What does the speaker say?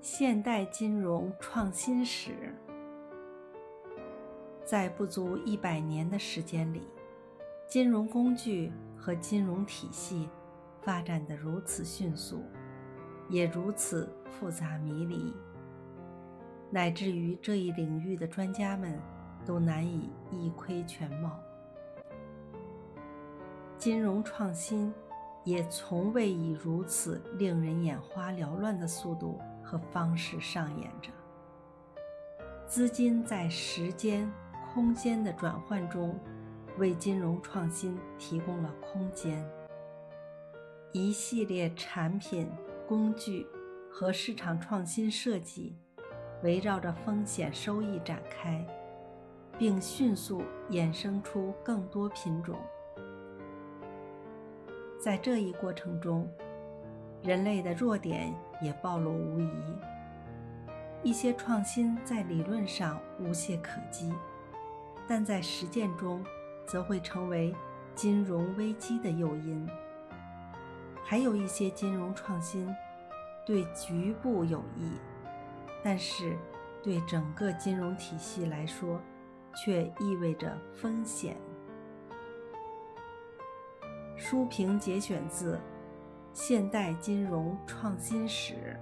现代金融创新史，在不足一百年的时间里，金融工具和金融体系发展得如此迅速，也如此复杂迷离，乃至于这一领域的专家们都难以一窥全貌。金融创新也从未以如此令人眼花缭乱的速度。和方式上演着，资金在时间、空间的转换中，为金融创新提供了空间。一系列产品、工具和市场创新设计，围绕着风险收益展开，并迅速衍生出更多品种。在这一过程中，人类的弱点也暴露无遗。一些创新在理论上无懈可击，但在实践中则会成为金融危机的诱因。还有一些金融创新对局部有益，但是对整个金融体系来说，却意味着风险。书评节选自。现代金融创新史。